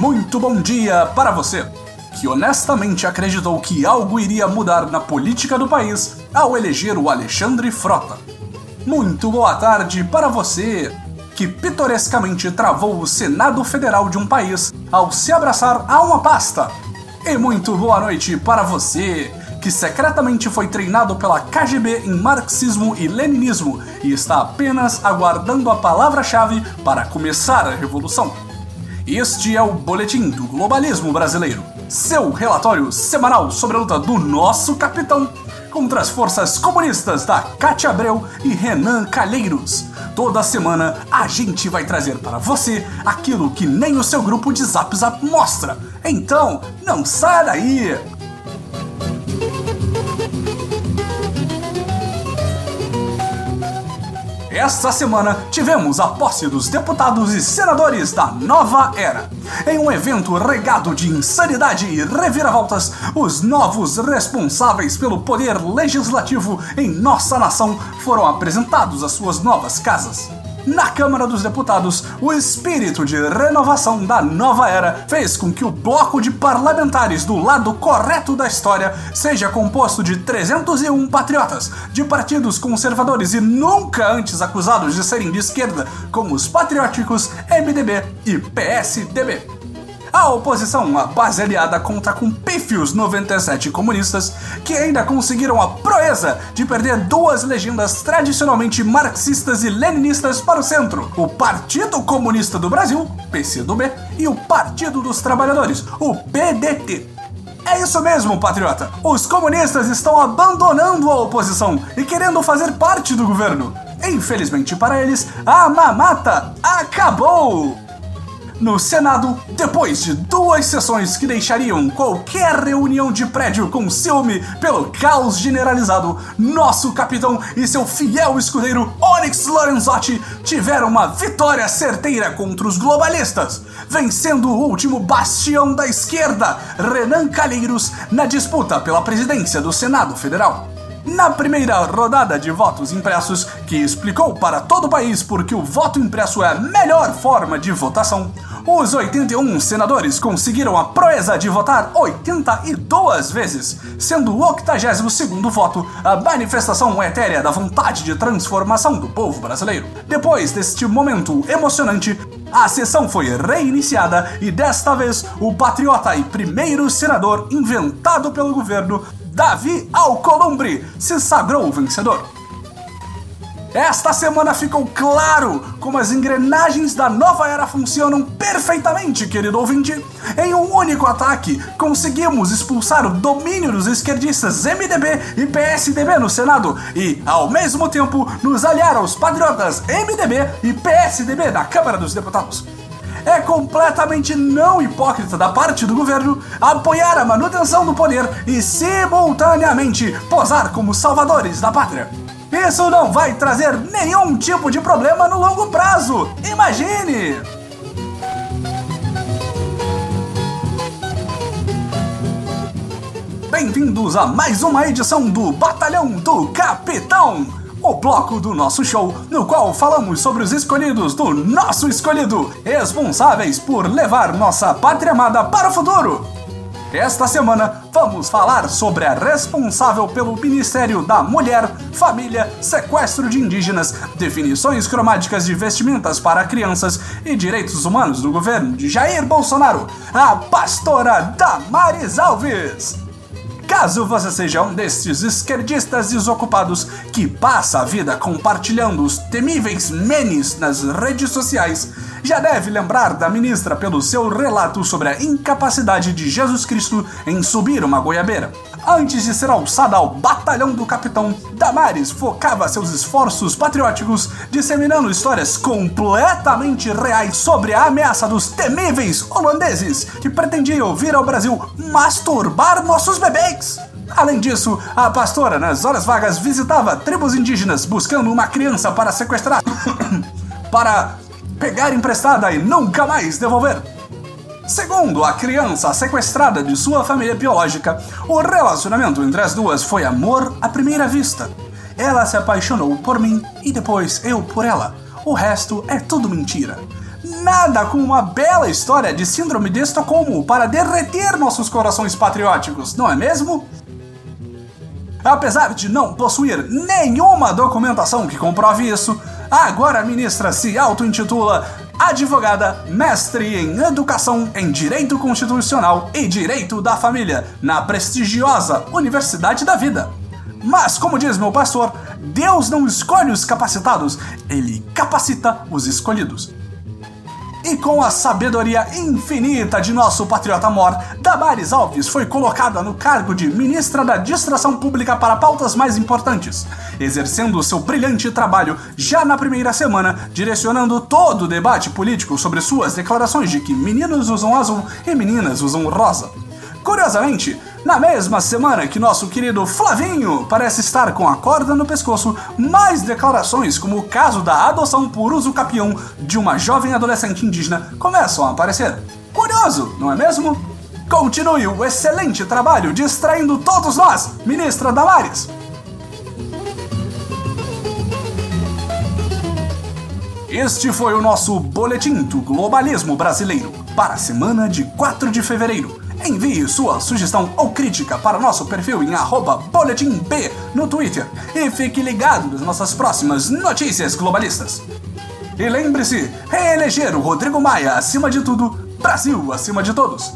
Muito bom dia para você que honestamente acreditou que algo iria mudar na política do país ao eleger o Alexandre Frota. Muito boa tarde para você que pitorescamente travou o Senado Federal de um país ao se abraçar a uma pasta. E muito boa noite para você que secretamente foi treinado pela KGB em marxismo e leninismo e está apenas aguardando a palavra-chave para começar a revolução. Este é o Boletim do Globalismo Brasileiro, seu relatório semanal sobre a luta do nosso capitão contra as forças comunistas da Cátia Abreu e Renan Calheiros. Toda semana a gente vai trazer para você aquilo que nem o seu grupo de Zap Zap mostra. Então, não saia daí! Esta semana tivemos a posse dos deputados e senadores da nova era. Em um evento regado de insanidade e reviravoltas, os novos responsáveis pelo poder legislativo em nossa nação foram apresentados às suas novas casas. Na Câmara dos Deputados, o espírito de renovação da nova era fez com que o bloco de parlamentares do lado correto da história seja composto de 301 patriotas, de partidos conservadores e nunca antes acusados de serem de esquerda, como os patrióticos MDB e PSDB. A oposição, a base aliada, conta com pífios 97 comunistas que ainda conseguiram a proeza de perder duas legendas tradicionalmente marxistas e leninistas para o centro: o Partido Comunista do Brasil, PCdoB, e o Partido dos Trabalhadores, o PDT. É isso mesmo, patriota! Os comunistas estão abandonando a oposição e querendo fazer parte do governo. Infelizmente para eles, a mamata acabou! No Senado, depois de duas sessões que deixariam qualquer reunião de prédio com ciúme pelo caos generalizado, nosso capitão e seu fiel escudeiro Onyx Lorenzotti tiveram uma vitória certeira contra os globalistas, vencendo o último bastião da esquerda, Renan Calheiros, na disputa pela presidência do Senado Federal. Na primeira rodada de votos impressos, que explicou para todo o país por que o voto impresso é a melhor forma de votação, os 81 senadores conseguiram a proeza de votar 82 vezes, sendo o 82º voto a manifestação etérea da vontade de transformação do povo brasileiro. Depois deste momento emocionante, a sessão foi reiniciada e desta vez o patriota e primeiro senador inventado pelo governo, Davi Alcolumbre, se sagrou vencedor. Esta semana ficou claro como as engrenagens da nova era funcionam perfeitamente, querido ouvinte. Em um único ataque, conseguimos expulsar o domínio dos esquerdistas MDB e PSDB no Senado e, ao mesmo tempo, nos aliar aos patriotas MDB e PSDB da Câmara dos Deputados. É completamente não hipócrita da parte do governo apoiar a manutenção do poder e, simultaneamente, posar como salvadores da pátria. Isso não vai trazer nenhum tipo de problema no longo prazo. Imagine! Bem-vindos a mais uma edição do Batalhão do Capitão, o bloco do nosso show, no qual falamos sobre os escolhidos do nosso escolhido, responsáveis por levar nossa pátria amada para o futuro. Esta semana vamos falar sobre a responsável pelo Ministério da Mulher, Família, Sequestro de Indígenas, definições cromáticas de vestimentas para crianças e direitos humanos do governo de Jair Bolsonaro, a pastora Damares Alves. Caso você seja um destes esquerdistas desocupados que passa a vida compartilhando os temíveis memes nas redes sociais, já deve lembrar da ministra pelo seu relato sobre a incapacidade de Jesus Cristo em subir uma goiabeira. Antes de ser alçada ao batalhão do capitão, Damares focava seus esforços patrióticos disseminando histórias completamente reais sobre a ameaça dos temíveis holandeses que pretendiam vir ao Brasil masturbar nossos bebês. Além disso, a pastora, nas horas vagas, visitava tribos indígenas buscando uma criança para sequestrar. para pegar emprestada e nunca mais devolver. Segundo a criança sequestrada de sua família biológica, o relacionamento entre as duas foi amor à primeira vista. Ela se apaixonou por mim e depois eu por ela. O resto é tudo mentira. Nada com uma bela história de síndrome de Estocolmo para derreter nossos corações patrióticos, não é mesmo? Apesar de não possuir nenhuma documentação que comprove isso, agora a ministra se auto-intitula advogada, mestre em educação em direito constitucional e direito da família na prestigiosa Universidade da Vida. Mas, como diz meu pastor, Deus não escolhe os capacitados, ele capacita os escolhidos. E com a sabedoria infinita de nosso patriota mor, Damares Alves foi colocada no cargo de ministra da Distração Pública para pautas mais importantes, exercendo seu brilhante trabalho já na primeira semana, direcionando todo o debate político sobre suas declarações de que meninos usam azul e meninas usam rosa. Curiosamente, na mesma semana que nosso querido Flavinho parece estar com a corda no pescoço, mais declarações, como o caso da adoção por uso capião de uma jovem adolescente indígena, começam a aparecer. Curioso, não é mesmo? Continue o excelente trabalho distraindo todos nós, ministra Damares! Este foi o nosso Boletim do Globalismo Brasileiro para a semana de 4 de fevereiro. Envie sua sugestão ou crítica para nosso perfil em boletimb no Twitter e fique ligado nas nossas próximas notícias globalistas. E lembre-se, reeleger o Rodrigo Maia acima de tudo, Brasil acima de todos.